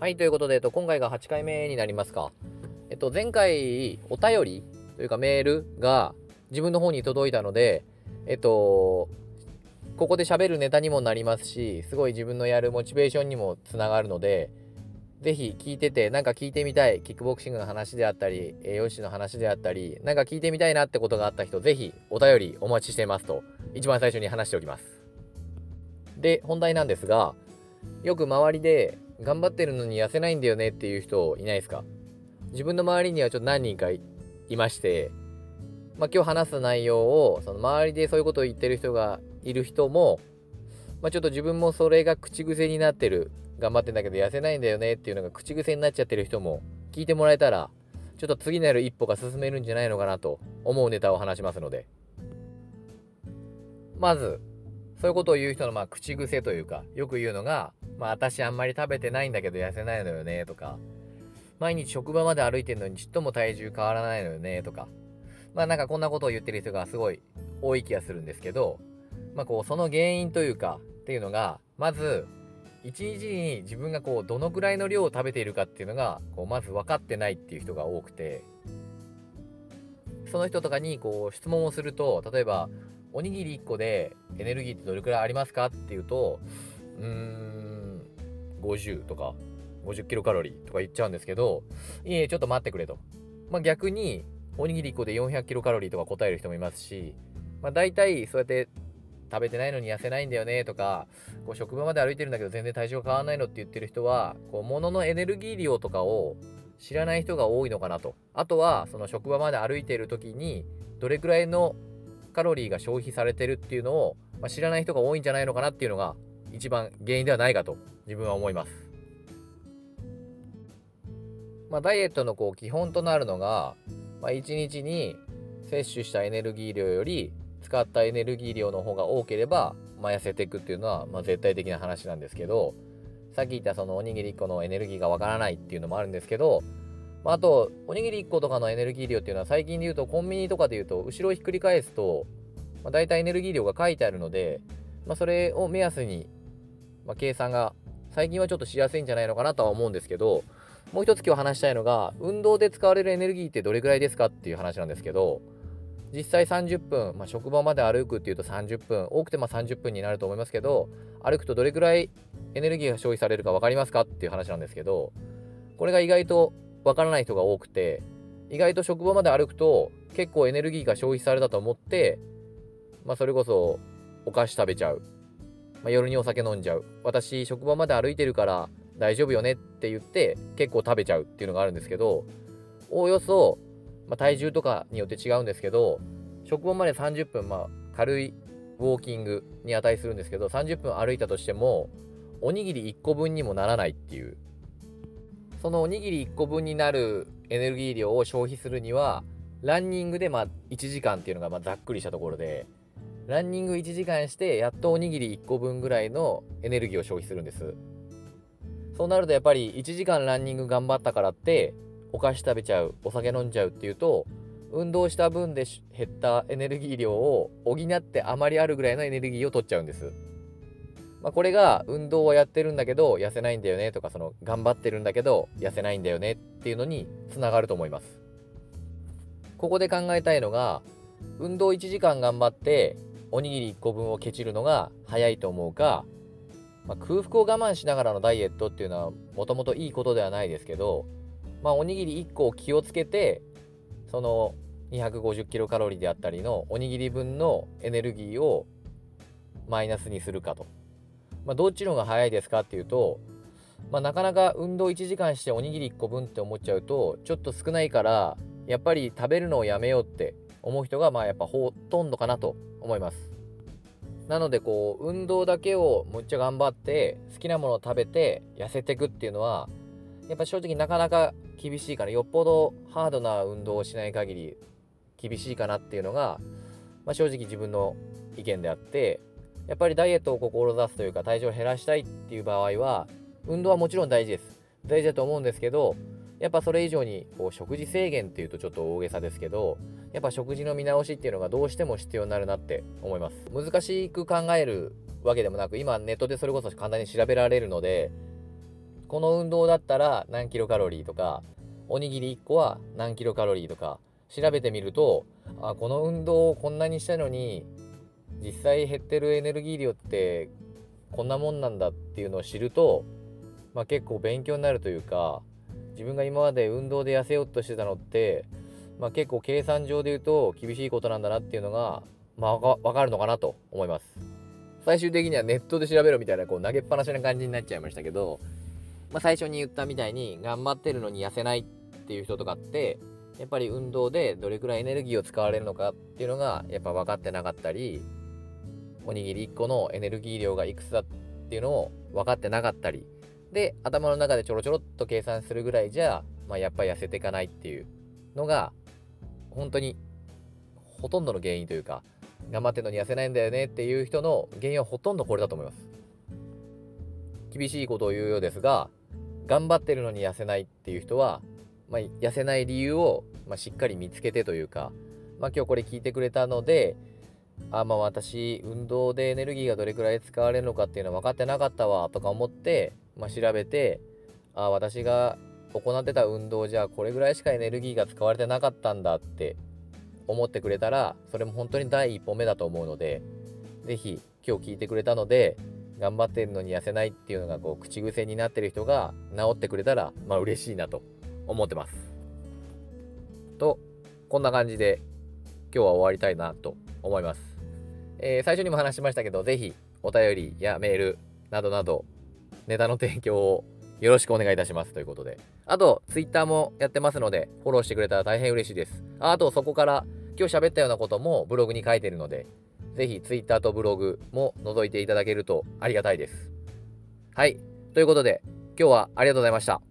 はい、ということで、えっと、今回が8回目になりますか。えっと、前回、お便りというかメールが自分の方に届いたので、えっと、ここで喋るネタにもなりますし、すごい自分のやるモチベーションにもつながるので、ぜひ聞いてて、なんか聞いてみたい、キックボクシングの話であったり、栄養士の話であったり、なんか聞いてみたいなってことがあった人、ぜひお便りお待ちしていますと、一番最初に話しておきます。で、本題なんですが、よく周りで、頑張ってるのに痩せないんだよねっていう人いないですか？自分の周りにはちょっと何人かいまして、まあ、今日話す内容を、その周りでそういうことを言ってる人がいる人も、まあ、ちょっと自分もそれが口癖になってる頑張ってんだけど痩せないんだよねっていうのが口癖になっちゃってる人も聞いてもらえたらちょっと次なる一歩が進めるんじゃないのかなと思うネタを話しますので。まずそういうことを言う人のまあ口癖というかよく言うのがまあ私あんまり食べてないんだけど痩せないのよねとか毎日職場まで歩いてるのにちっとも体重変わらないのよねとかまあなんかこんなことを言ってる人がすごい多い気がするんですけどまあこうその原因というかっていうのがまず1日に自分がこうどのくらいの量を食べているかっていうのがこうまず分かってないっていう人が多くてその人とかにこう質問をすると例えばおにぎり1個でエネルギーってどれくらいありますかっていうとうーん50とか50キロカロリーとか言っちゃうんですけどいえちょっと待ってくれと、まあ、逆におにぎり1個で400キロカロリーとか答える人もいますし、まあ、大体そうやって食べてないのに痩せないんだよねとかこう職場まで歩いてるんだけど全然体重が変わらないのって言ってる人はこう物のエネルギー量とかを知らない人が多いのかなとあとはその職場まで歩いている時にどれくらいのカロリーが消費されてるっていうのを、まあ、知らない人が多いんじゃないのかなっていうのが一番原因ではないかと自分は思います。まあ、ダイエットのこう基本となるのが、まあ、1日に摂取したエネルギー量より使ったエネルギー量の方が多ければ、まあ、痩せていくっていうのは、まあ、絶対的な話なんですけどさっき言ったそのおにぎり1個のエネルギーがわからないっていうのもあるんですけど、まあ、あとおにぎり1個とかのエネルギー量っていうのは最近で言うとコンビニとかで言うと後ろをひっくり返すと、まあ、大体エネルギー量が書いてあるので、まあ、それを目安に、まあ、計算が最近はちょっとしやすいんじゃないのかなとは思うんですけどもう一つ今日話したいのが運動で使われるエネルギーってどれくらいですかっていう話なんですけど実際30分、まあ、職場まで歩くっていうと30分、多くてま30分になると思いますけど、歩くとどれくらいエネルギーが消費されるか分かりますかっていう話なんですけど、これが意外と分からない人が多くて、意外と職場まで歩くと結構エネルギーが消費されたと思って、まあ、それこそお菓子食べちゃう。まあ、夜にお酒飲んじゃう。私、職場まで歩いてるから大丈夫よねって言って結構食べちゃうっていうのがあるんですけど、おおよそまあ、体重とかによって違うんですけど職場まで30分、まあ、軽いウォーキングに値するんですけど30分歩いたとしてもおにぎり1個分にもならないっていうそのおにぎり1個分になるエネルギー量を消費するにはランニングでまあ1時間っていうのがまあざっくりしたところでランニング1時間してやっとおにぎり1個分ぐらいのエネルギーを消費するんですそうなるとやっぱり1時間ランニング頑張ったからってお菓子食べちゃうお酒飲んじゃうっていうと運動した分で減ったエネルギー量を補ってあまりあるぐらいのエネルギーを取っちゃうんです。まあ、これが運動はやってるんだけど痩せないんだよねとかその頑張ってるんだけど痩せないんだよねっていうのにつながると思います。ここで考えたいのが運動1時間頑張っておにぎり1個分をケチるのが早いと思うか、まあ、空腹を我慢しながらのダイエットっていうのはもともといいことではないですけどまあ、おにぎり1個を気をつけてその250キロカロリーであったりのおにぎり分のエネルギーをマイナスにするかと。まあ、どっちの方が早いですかっていうと、まあ、なかなか運動1時間しておにぎり1個分って思っちゃうとちょっと少ないからやっぱり食べるのをやめようって思う人がまあやっぱほとんどかなと思います。なのでこう運動だけをむっちゃ頑張って好きなものを食べて痩せていくっていうのはやっぱ正直なかなか厳しいからよっぽどハードな運動をしない限り厳しいかなっていうのが、まあ、正直自分の意見であってやっぱりダイエットを志すというか体重を減らしたいっていう場合は運動はもちろん大事です。大事だと思うんですけどやっぱそれ以上にこう食事制限っていうとちょっと大げさですけどやっぱ食事の見直しっていうのがどうしても必要になるなって思います。難しく考えるわけでもなく今ネットでそれこそ簡単に調べられるのでこの運動だったら何キロカロリーとかおにぎり1個は何キロカロリーとか調べてみるとあこの運動をこんなにしたのに実際減ってるエネルギー量ってこんなもんなんだっていうのを知ると、まあ、結構勉強になるというか自分が今まで運動で痩せようとしてたのって、まあ、結構計算上で言うと厳しいことなんだなっていうのが、まあ、わかるのかなと思います。最終的にはネットで調べろみたいなこう投げっぱなしな感じになっちゃいましたけど、まあ、最初に言ったみたいに頑張ってるのに痩せないっていう人とかってやっぱり運動でどれくらいエネルギーを使われるのかっていうのがやっぱ分かってなかったりおにぎり1個のエネルギー量がいくつだっていうのを分かってなかったりで頭の中でちょろちょろっと計算するぐらいじゃ、まあ、やっぱり痩せていかないっていうのが本当にほとんどの原因というか頑張ってるのに痩せないんだよねっていう人の原因はほとんどこれだと思います。厳しいことを言うようですが頑張ってるのに痩せないっていう人は、まあ、痩せない理由を、まあ、しっかり見つけてというか、まあ、今日これ聞いてくれたのであまあ私運動でエネルギーがどれくらい使われるのかっていうのは分かってなかったわとか思って、まあ、調べてあ私が行ってた運動じゃこれぐらいしかエネルギーが使われてなかったんだって思ってくれたらそれも本当に第一歩目だと思うので是非今日聞いてくれたので頑張ってるのに痩せないっていうのがこう口癖になってる人が治ってくれたらまあ嬉しいなと思ってます。とこんな感じで今日は終わりたいなと思います。えー、最初にも話しましたけど、ぜひお便りやメールなどなど、ネタの提供をよろしくお願いいたしますということで。あと、Twitter もやってますので、フォローしてくれたら大変嬉しいです。あと、そこから今日喋ったようなこともブログに書いてるので、ぜひ Twitter とブログも覗いていただけるとありがたいです。はい。ということで、今日はありがとうございました。